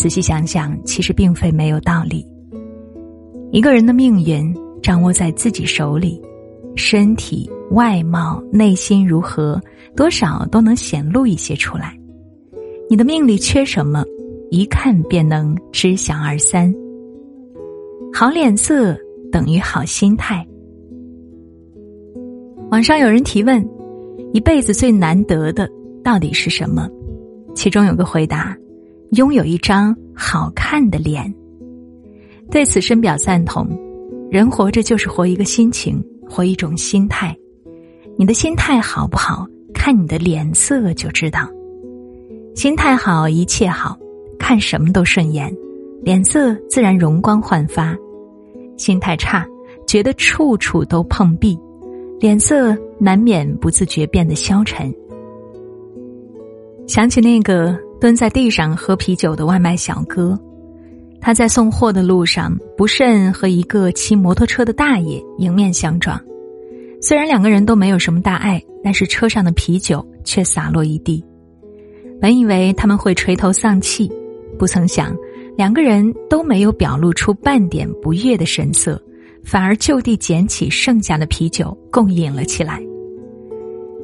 仔细想想，其实并非没有道理。一个人的命运掌握在自己手里，身体、外貌、内心如何，多少都能显露一些出来。你的命里缺什么，一看便能知晓二三。好脸色等于好心态。网上有人提问。一辈子最难得的到底是什么？其中有个回答：拥有一张好看的脸。对此深表赞同。人活着就是活一个心情，活一种心态。你的心态好不好，看你的脸色就知道。心态好，一切好，看什么都顺眼，脸色自然容光焕发。心态差，觉得处处都碰壁。脸色难免不自觉变得消沉。想起那个蹲在地上喝啤酒的外卖小哥，他在送货的路上不慎和一个骑摩托车的大爷迎面相撞。虽然两个人都没有什么大碍，但是车上的啤酒却洒落一地。本以为他们会垂头丧气，不曾想两个人都没有表露出半点不悦的神色。反而就地捡起剩下的啤酒，共饮了起来。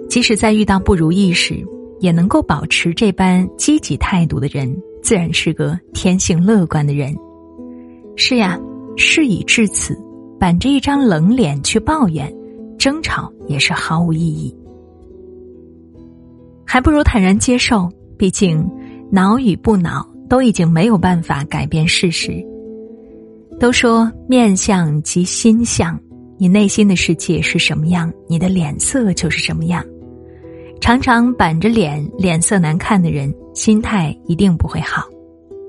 即使在遇到不如意时，也能够保持这般积极态度的人，自然是个天性乐观的人。是呀，事已至此，板着一张冷脸去抱怨、争吵，也是毫无意义。还不如坦然接受，毕竟恼与不恼，都已经没有办法改变事实。都说面相即心相，你内心的世界是什么样，你的脸色就是什么样。常常板着脸、脸色难看的人，心态一定不会好。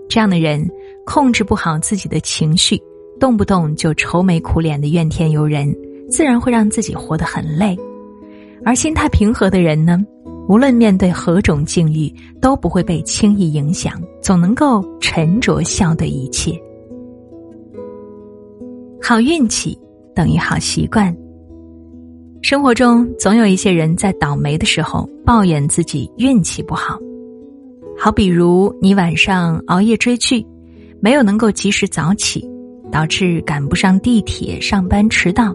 这样的人控制不好自己的情绪，动不动就愁眉苦脸的怨天尤人，自然会让自己活得很累。而心态平和的人呢，无论面对何种境遇，都不会被轻易影响，总能够沉着笑对一切。好运气等于好习惯。生活中总有一些人在倒霉的时候抱怨自己运气不好，好比如你晚上熬夜追剧，没有能够及时早起，导致赶不上地铁上班迟到；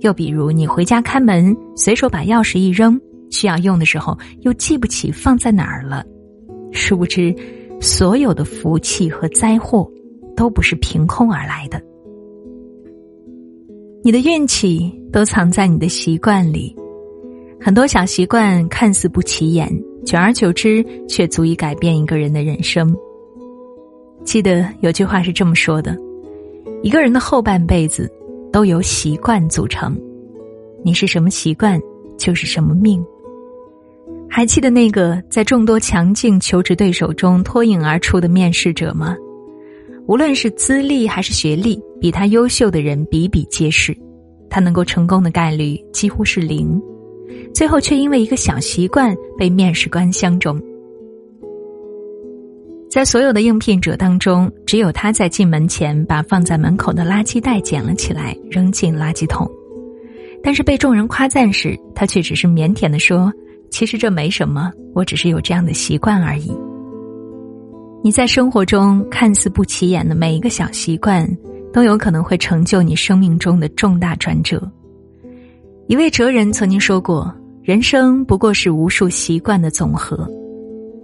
又比如你回家开门，随手把钥匙一扔，需要用的时候又记不起放在哪儿了。殊不知，所有的福气和灾祸都不是凭空而来的。你的运气都藏在你的习惯里，很多小习惯看似不起眼，久而久之却足以改变一个人的人生。记得有句话是这么说的：一个人的后半辈子都由习惯组成，你是什么习惯，就是什么命。还记得那个在众多强劲求职对手中脱颖而出的面试者吗？无论是资历还是学历，比他优秀的人比比皆是，他能够成功的概率几乎是零，最后却因为一个小习惯被面试官相中。在所有的应聘者当中，只有他在进门前把放在门口的垃圾袋捡了起来，扔进垃圾桶。但是被众人夸赞时，他却只是腼腆的说：“其实这没什么，我只是有这样的习惯而已。”你在生活中看似不起眼的每一个小习惯，都有可能会成就你生命中的重大转折。一位哲人曾经说过：“人生不过是无数习惯的总和。”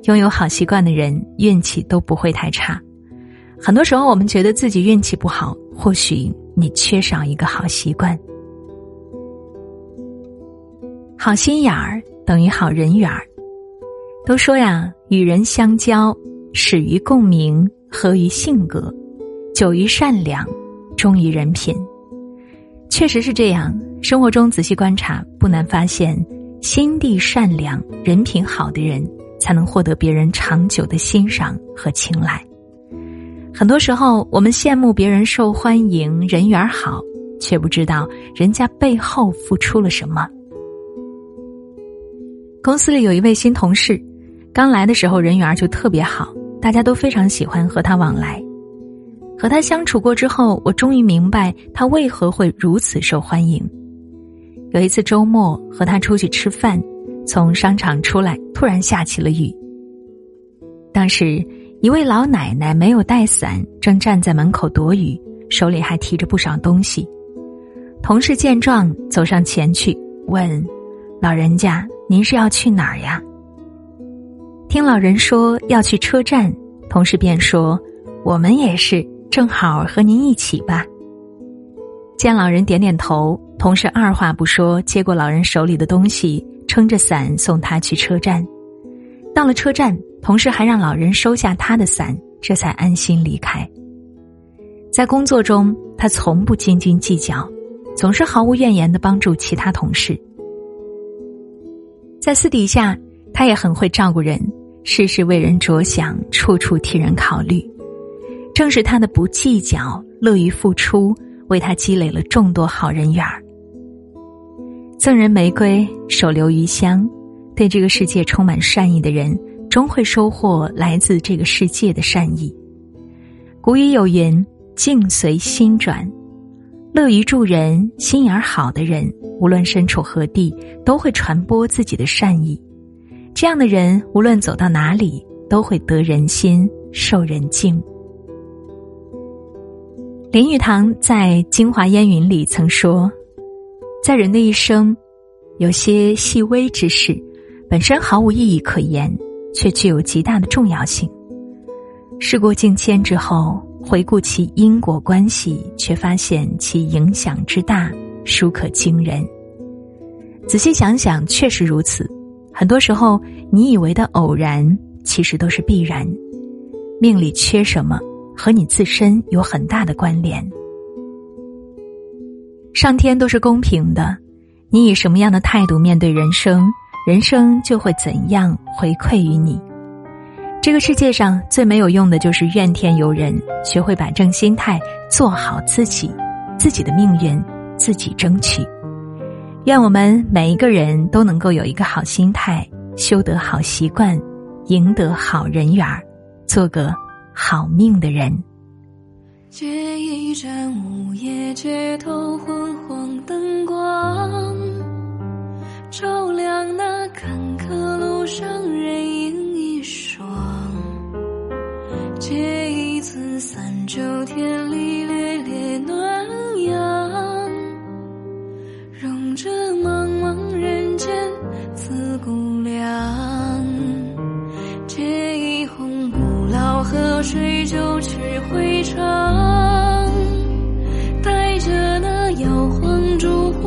拥有好习惯的人，运气都不会太差。很多时候，我们觉得自己运气不好，或许你缺少一个好习惯。好心眼儿等于好人缘儿。都说呀，与人相交。始于共鸣，合于性格，久于善良，忠于人品。确实是这样。生活中仔细观察，不难发现，心地善良、人品好的人，才能获得别人长久的欣赏和青睐。很多时候，我们羡慕别人受欢迎、人缘好，却不知道人家背后付出了什么。公司里有一位新同事，刚来的时候人缘就特别好，大家都非常喜欢和他往来。和他相处过之后，我终于明白他为何会如此受欢迎。有一次周末和他出去吃饭，从商场出来，突然下起了雨。当时。一位老奶奶没有带伞，正站在门口躲雨，手里还提着不少东西。同事见状，走上前去问：“老人家，您是要去哪儿呀？”听老人说要去车站，同事便说：“我们也是，正好和您一起吧。”见老人点点头，同事二话不说，接过老人手里的东西，撑着伞送他去车站。到了车站。同事还让老人收下他的伞，这才安心离开。在工作中，他从不斤斤计较，总是毫无怨言的帮助其他同事。在私底下，他也很会照顾人，事事为人着想，处处替人考虑。正是他的不计较、乐于付出，为他积累了众多好人缘儿。赠人玫瑰，手留余香，对这个世界充满善意的人。终会收获来自这个世界的善意。古语有云：“境随心转。”乐于助人、心眼好的人，无论身处何地，都会传播自己的善意。这样的人，无论走到哪里，都会得人心、受人敬。林语堂在《京华烟云》里曾说：“在人的一生，有些细微之事，本身毫无意义可言。”却具有极大的重要性。事过境迁之后，回顾其因果关系，却发现其影响之大，殊可惊人。仔细想想，确实如此。很多时候，你以为的偶然，其实都是必然。命里缺什么，和你自身有很大的关联。上天都是公平的，你以什么样的态度面对人生？人生就会怎样回馈于你？这个世界上最没有用的就是怨天尤人。学会摆正心态，做好自己，自己的命运自己争取。愿我们每一个人都能够有一个好心态，修得好习惯，赢得好人缘儿，做个好命的人。借一盏午夜街头昏黄灯光。照亮那坎坷路上人影一双，借一次三九天里烈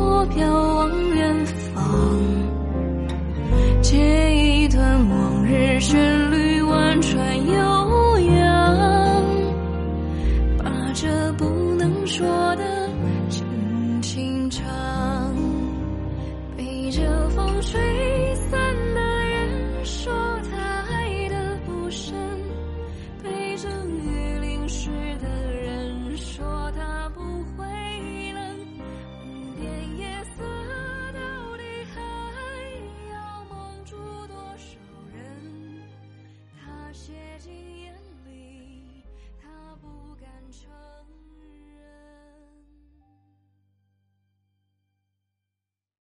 晃烛火飘往远方。借一段往日旋律婉转悠扬，把这不能说的